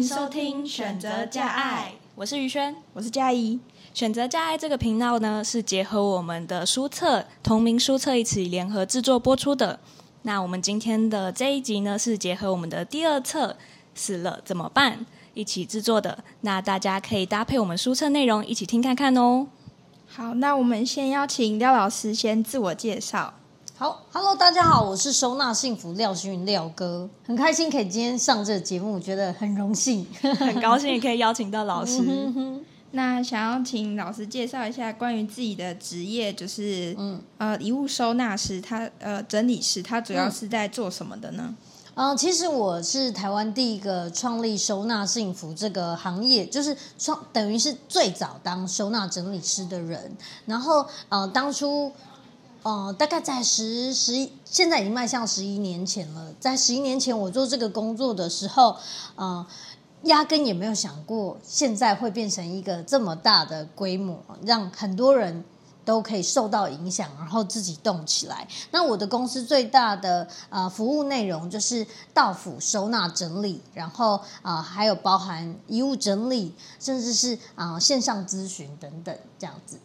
收听选择加爱，我是于轩，我是佳怡。选择加爱这个频道呢，是结合我们的书册同名书册一起联合制作播出的。那我们今天的这一集呢，是结合我们的第二册《死了怎么办》一起制作的。那大家可以搭配我们书册内容一起听看看哦。好，那我们先邀请廖老师先自我介绍。好，Hello，大家好，我是收纳幸福廖心筠廖哥，很开心可以今天上这个节目，觉得很荣幸，很高兴也可以邀请到老师。那想要请老师介绍一下关于自己的职业，就是嗯呃遗物收纳师，他呃整理师，他主要是在做什么的呢？嗯、呃，其实我是台湾第一个创立收纳幸福这个行业，就是创等于是最早当收纳整理师的人，然后呃当初。呃，大概在十十，现在已经迈向十一年前了。在十一年前，我做这个工作的时候，呃，压根也没有想过现在会变成一个这么大的规模，让很多人都可以受到影响，然后自己动起来。那我的公司最大的呃服务内容就是到府收纳整理，然后啊、还有包含遗物整理，甚至是啊、线上咨询等等这样子。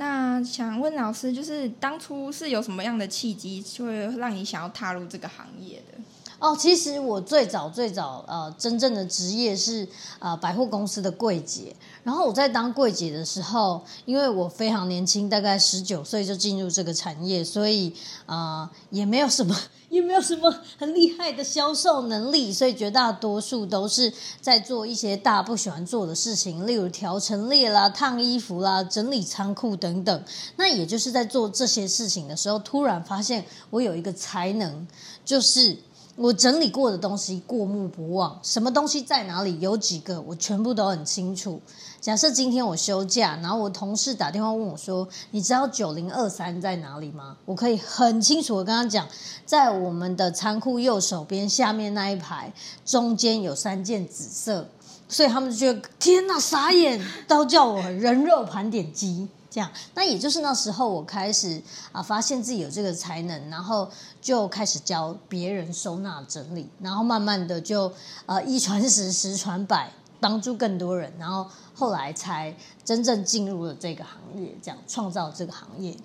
那想问老师，就是当初是有什么样的契机，就会让你想要踏入这个行业的？哦，其实我最早最早呃，真正的职业是呃百货公司的柜姐。然后我在当柜姐的时候，因为我非常年轻，大概十九岁就进入这个产业，所以呃也没有什么 也没有什么很厉害的销售能力，所以绝大多数都是在做一些大家不喜欢做的事情，例如调陈列啦、烫衣服啦、整理仓库等等。那也就是在做这些事情的时候，突然发现我有一个才能，就是。我整理过的东西过目不忘，什么东西在哪里，有几个我全部都很清楚。假设今天我休假，然后我同事打电话问我说：“你知道九零二三在哪里吗？”我可以很清楚的跟他讲，在我们的仓库右手边下面那一排，中间有三件紫色，所以他们就觉得天哪，傻眼，都叫我人肉盘点机。这样，那也就是那时候我开始啊，发现自己有这个才能，然后就开始教别人收纳整理，然后慢慢的就呃一传十，十传百，帮助更多人，然后后来才真正进入了这个行业，这样创造这个行业。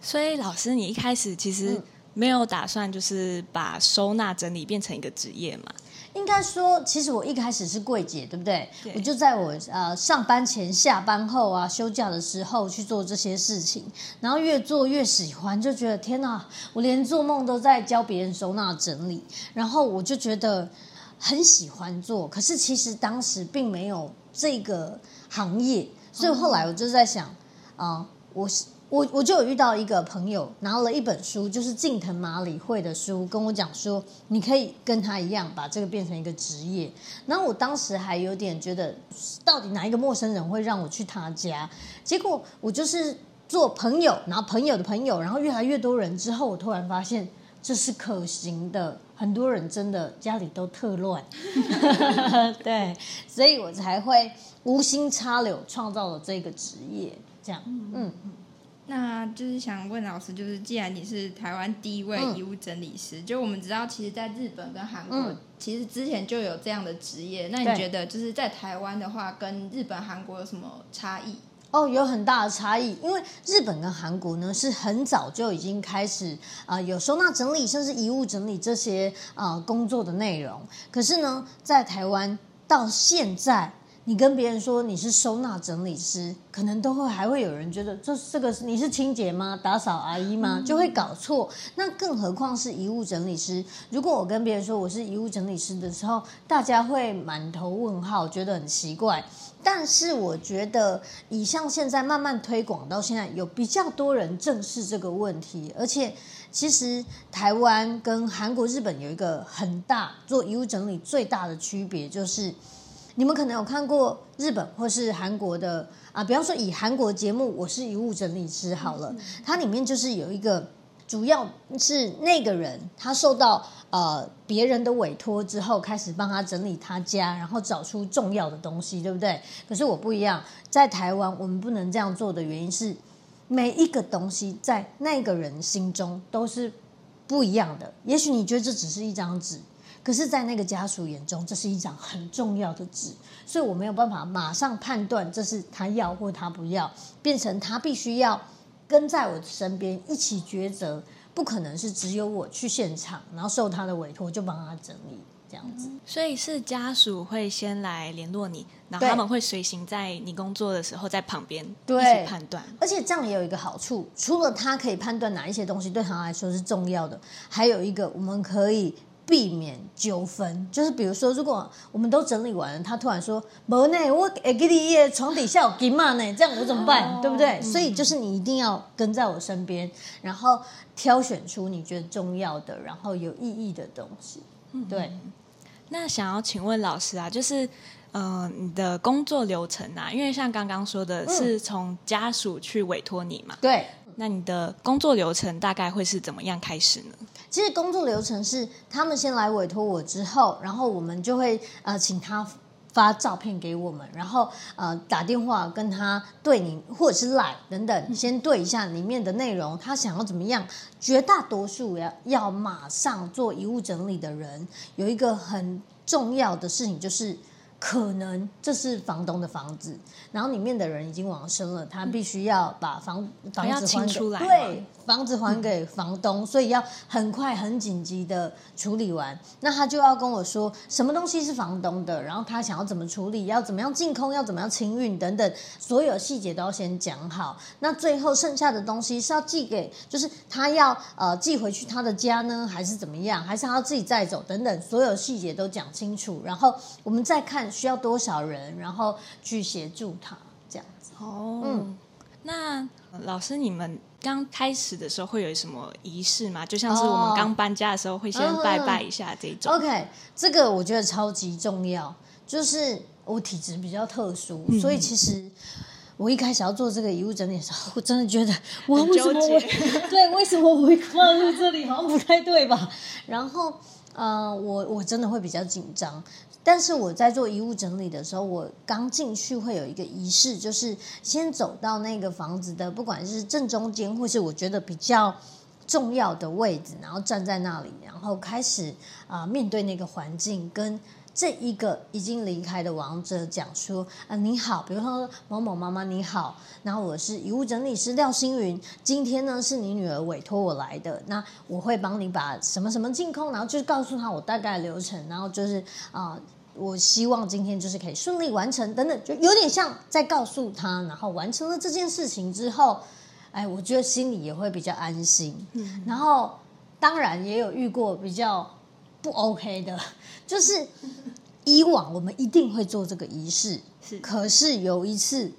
所以老师，你一开始其实没有打算就是把收纳整理变成一个职业嘛？应该说，其实我一开始是柜姐，对不对？对。我就在我呃上班前、下班后啊、休假的时候去做这些事情，然后越做越喜欢，就觉得天哪，我连做梦都在教别人收纳整理，然后我就觉得很喜欢做。可是其实当时并没有这个行业，所以后来我就在想啊、呃，我是。我我就有遇到一个朋友，拿了一本书，就是近藤麻里惠的书，跟我讲说，你可以跟他一样，把这个变成一个职业。然后我当时还有点觉得，到底哪一个陌生人会让我去他家？结果我就是做朋友，然后朋友的朋友，然后越来越多人之后，我突然发现这是可行的。很多人真的家里都特乱，对，所以我才会无心插柳创造了这个职业。这样，嗯。那就是想问老师，就是既然你是台湾第一位遗物整理师，嗯、就我们知道，其实，在日本跟韩国，嗯、其实之前就有这样的职业。那你觉得，就是在台湾的话，跟日本、韩国有什么差异？哦，有很大的差异，因为日本跟韩国呢，是很早就已经开始啊、呃，有收纳整理，甚至遗物整理这些啊、呃、工作的内容。可是呢，在台湾到现在。你跟别人说你是收纳整理师，可能都会还会有人觉得这这个你是清洁吗？打扫阿姨吗？就会搞错。那更何况是遗物整理师。如果我跟别人说我是遗物整理师的时候，大家会满头问号，觉得很奇怪。但是我觉得，以像现在慢慢推广到现在，有比较多人正视这个问题。而且，其实台湾跟韩国、日本有一个很大做遗物整理最大的区别，就是。你们可能有看过日本或是韩国的啊，比方说以韩国节目《我是遗物整理师》好了，它里面就是有一个。主要是那个人，他受到呃别人的委托之后，开始帮他整理他家，然后找出重要的东西，对不对？可是我不一样，在台湾我们不能这样做的原因是，每一个东西在那个人心中都是不一样的。也许你觉得这只是一张纸，可是，在那个家属眼中，这是一张很重要的纸，所以我没有办法马上判断这是他要或他不要，变成他必须要。跟在我的身边一起抉择，不可能是只有我去现场，然后受他的委托就帮他整理这样子。所以是家属会先来联络你，然后他们会随行在你工作的时候在旁边一起判断。而且这样也有一个好处，除了他可以判断哪一些东西对他来说是重要的，还有一个我们可以。避免纠纷，就是比如说，如果我们都整理完了，他突然说：“没呢，我给你床底下有金嘛呢？”这样我怎么办？哦、对不对？所以就是你一定要跟在我身边，然后挑选出你觉得重要的，然后有意义的东西。对。那想要请问老师啊，就是呃，你的工作流程啊，因为像刚刚说的是从家属去委托你嘛？对。那你的工作流程大概会是怎么样开始呢？其实工作流程是他们先来委托我之后，然后我们就会呃请他发照片给我们，然后呃打电话跟他对你或者是赖等等，先对一下里面的内容，他想要怎么样。绝大多数要要马上做遗物整理的人，有一个很重要的事情就是。可能这是房东的房子，然后里面的人已经往生了，他必须要把房房子还给出来，对，房子还给房东，嗯，所以要很快很紧急的处理完。那他就要跟我说什么东西是房东的，然后他想要怎么处理，要怎么样净空，要怎么样清运等等，所有细节都要先讲好。那最后剩下的东西是要寄给，就是他要呃寄回去他的家呢，还是怎么样，还是他要自己带走等等，所有细节都讲清楚，然后我们再看。需要多少人，然后去协助他这样子。哦，嗯，那老师，你们刚开始的时候会有什么仪式吗？就像是我们刚搬家的时候会先拜拜一下这种。哦。OK，这个我觉得超级重要。就是我体质比较特殊，嗯，所以其实我一开始要做这个遗物整理的时候，我真的觉得我为什么我 对，为什么我会放入这里，好像不太对吧？然后，呃，我我真的会比较紧张。但是我在做遗物整理的时候，我刚进去会有一个仪式，就是先走到那个房子的，不管是正中间，或是我觉得比较重要的位置，然后站在那里，然后开始啊、面对那个环境跟。这一个已经离开的王者讲说：“啊、你好，比如说某某妈妈你好，然后我是遗物整理师廖星云，今天呢是你女儿委托我来的，那我会帮你把什么什么净空，然后就是告诉他我大概流程，然后就是啊、我希望今天就是可以顺利完成等等，就有点像在告诉他，然后完成了这件事情之后，哎，我觉得心里也会比较安心。嗯，然后当然也有遇过比较。”不 OK 的，就是以往我们一定会做这个仪式，是。可是有一次，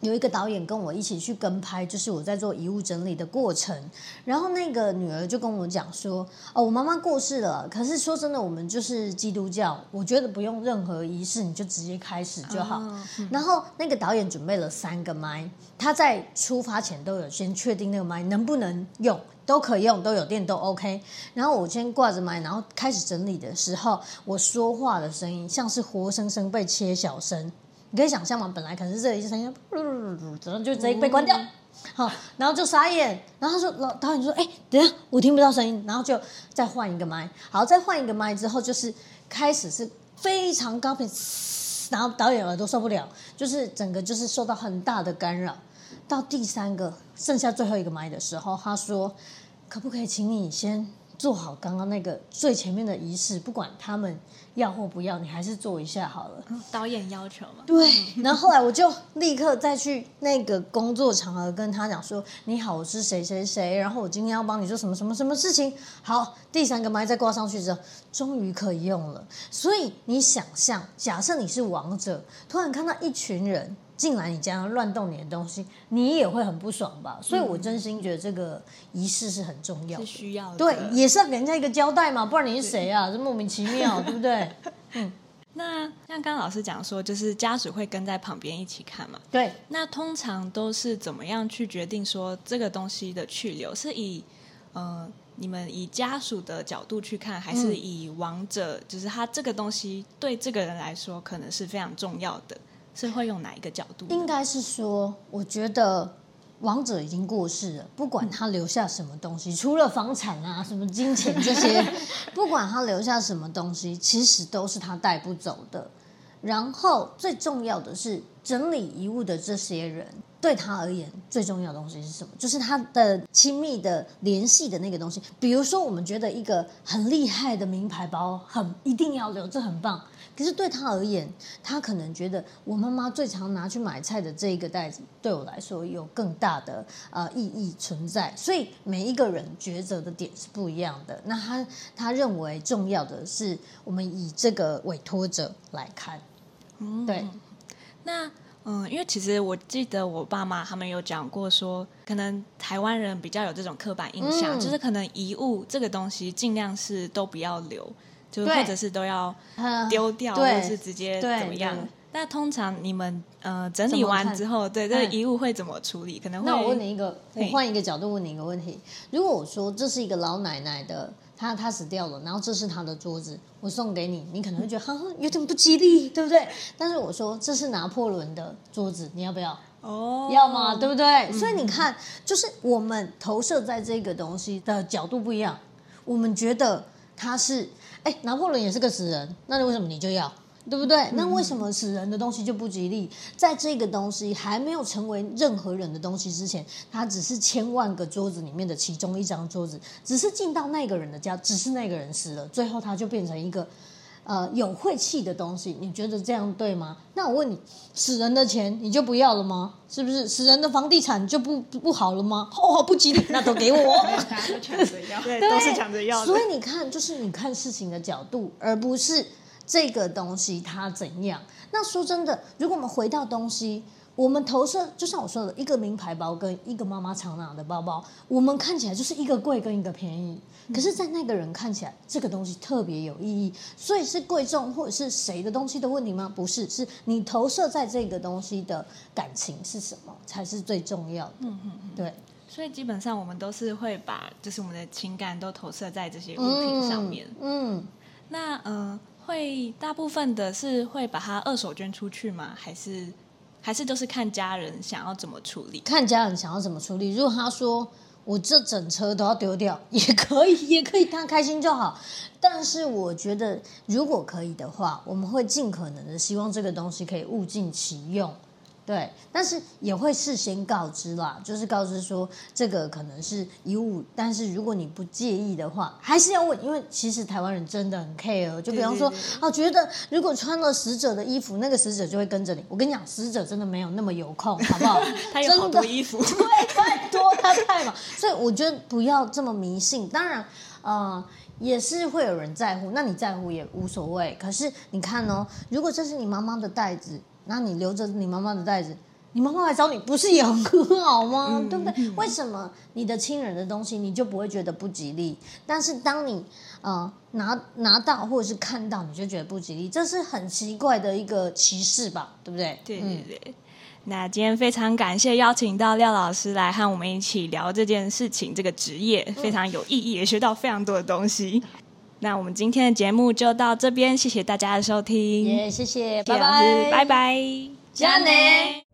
有一个导演跟我一起去跟拍，就是我在做遗物整理的过程。然后那个女儿就跟我讲说：“哦，我妈妈过世了。可是说真的，我们就是基督教，我觉得不用任何仪式，你就直接开始就好。哦嗯”然后那个导演准备了三个麦，他在出发前都有先确定那个麦能不能用。都可以用，都有电，都 OK。然后我先挂着麦，然后开始整理的时候，我说话的声音像是活生生被切小声。你可以想象嘛？本来可能是这一声音，然后就直接被关掉。好，然后就傻眼。然后他说：“老导演说，哎，等下我听不到声音。”然后就再换一个麦。好，再换一个麦之后，就是开始是非常高频，然后导演耳朵受不了，就是整个就是受到很大的干扰。到第三个剩下最后一个麦的时候，他说：“可不可以请你先做好刚刚那个最前面的仪式？不管他们要或不要，你还是做一下好了。”导演要求嘛？对。然后后来我就立刻再去那个工作场合跟他讲说：“你好，我是谁谁谁，然后我今天要帮你做什么什么什么事情。”好，第三个麦再挂上去之后，终于可以用了。所以你想象，假设你是王者，突然看到一群人。进来你家乱动你的东西，你也会很不爽吧？所以我真心觉得这个仪式是很重要的，是需要的。对，也是要给人家一个交代嘛，不然你是谁啊？这莫名其妙，对不对？嗯。那像刚刚老师讲说，就是家属会跟在旁边一起看嘛？对。那通常都是怎么样去决定说这个东西的去留？是以呃你们以家属的角度去看，还是以亡者，嗯、就是他这个东西对这个人来说可能是非常重要的，是会用哪一个角度？应该是说，我觉得。王者已经过世了，不管他留下什么东西，除了房产啊、什么金钱这些，不管他留下什么东西，其实都是他带不走的。然后最重要的是，整理遗物的这些人，对他而言最重要的东西是什么？就是他的亲密的联系的那个东西。比如说，我们觉得一个很厉害的名牌包，很一定要留，这很棒。可是对他而言，他可能觉得我妈妈最常拿去买菜的这一个袋子，对我来说有更大的呃意义存在。所以每一个人抉择的点是不一样的。那他他认为重要的是，我们以这个委托者来看。嗯，对。那嗯，因为其实我记得我爸妈他们有讲过说，可能台湾人比较有这种刻板印象，嗯、就是可能遗物这个东西尽量是都不要留。就或者是都要丢掉，或者是直接怎么样？那通常你们呃整理完之后，对这个遗物会怎么处理？可能会。那我问你一个，我换一个角度问你一个问题：如果我说这是一个老奶奶的，她她死掉了，然后这是他的桌子，我送给你，你可能会觉得 哈哈有点不吉利，对不对？但是我说这是拿破仑的桌子，你要不要？哦，要嘛？对不对？嗯、所以你看，就是我们投射在这个东西的角度不一样，我们觉得他是。哎，拿破仑也是个死人，那你为什么你就要，对不对？嗯、那为什么死人的东西就不吉利？在这个东西还没有成为任何人的东西之前，它只是千万个桌子里面的其中一张桌子，只是进到那个人的家，只是那个人死了，最后它就变成一个。呃，有晦气的东西，你觉得这样对吗？那我问你，死人的钱你就不要了吗？是不是？死人的房地产就不不好了吗？哦，不吉利，那都给我。对，都是抢着要。所以你看，就是你看事情的角度，而不是这个东西它怎样。那说真的，如果我们回到东西。我们投射，就像我说的，一个名牌包跟一个妈妈常拿的包包，我们看起来就是一个贵跟一个便宜。可是，在那个人看起来，这个东西特别有意义。所以是贵重或者是谁的东西的问题吗？不是，是你投射在这个东西的感情是什么才是最重要的。嗯嗯嗯，对。所以基本上我们都是会把，就是我们的情感都投射在这些物品上面。嗯，嗯那呃，会大部分的是会把它二手捐出去吗？还是？还是都是看家人想要怎么处理，看家人想要怎么处理。如果他说我这整车都要丢掉，也可以，也可以，他开心就好。但是我觉得，如果可以的话，我们会尽可能的希望这个东西可以物尽其用。对，但是也会事先告知啦，就是告知说这个可能是遗物，但是如果你不介意的话，还是要问，因为其实台湾人真的很 care，就比方说，对对对啊，觉得如果穿了死者的衣服，那个死者就会跟着你。我跟你讲，死者真的没有那么有空，好不好？他有好多衣服，对，太多，他太忙，所以我觉得不要这么迷信。当然，呃，也是会有人在乎，那你在乎也无所谓。可是你看哦，如果这是你妈妈的袋子。那你留着你妈妈的袋子，你妈妈来找你，不是也很好吗？嗯、对不对？为什么你的亲人的东西你就不会觉得不吉利？但是当你呃拿拿到或者是看到，你就觉得不吉利，这是很奇怪的一个歧视吧？对不对？对对对。嗯、那今天非常感谢邀请到廖老师来和我们一起聊这件事情，这个职业非常有意义，也学到非常多的东西。那我们今天的节目就到这边，谢谢大家的收听。也谢谢，拜拜，拜拜，加内。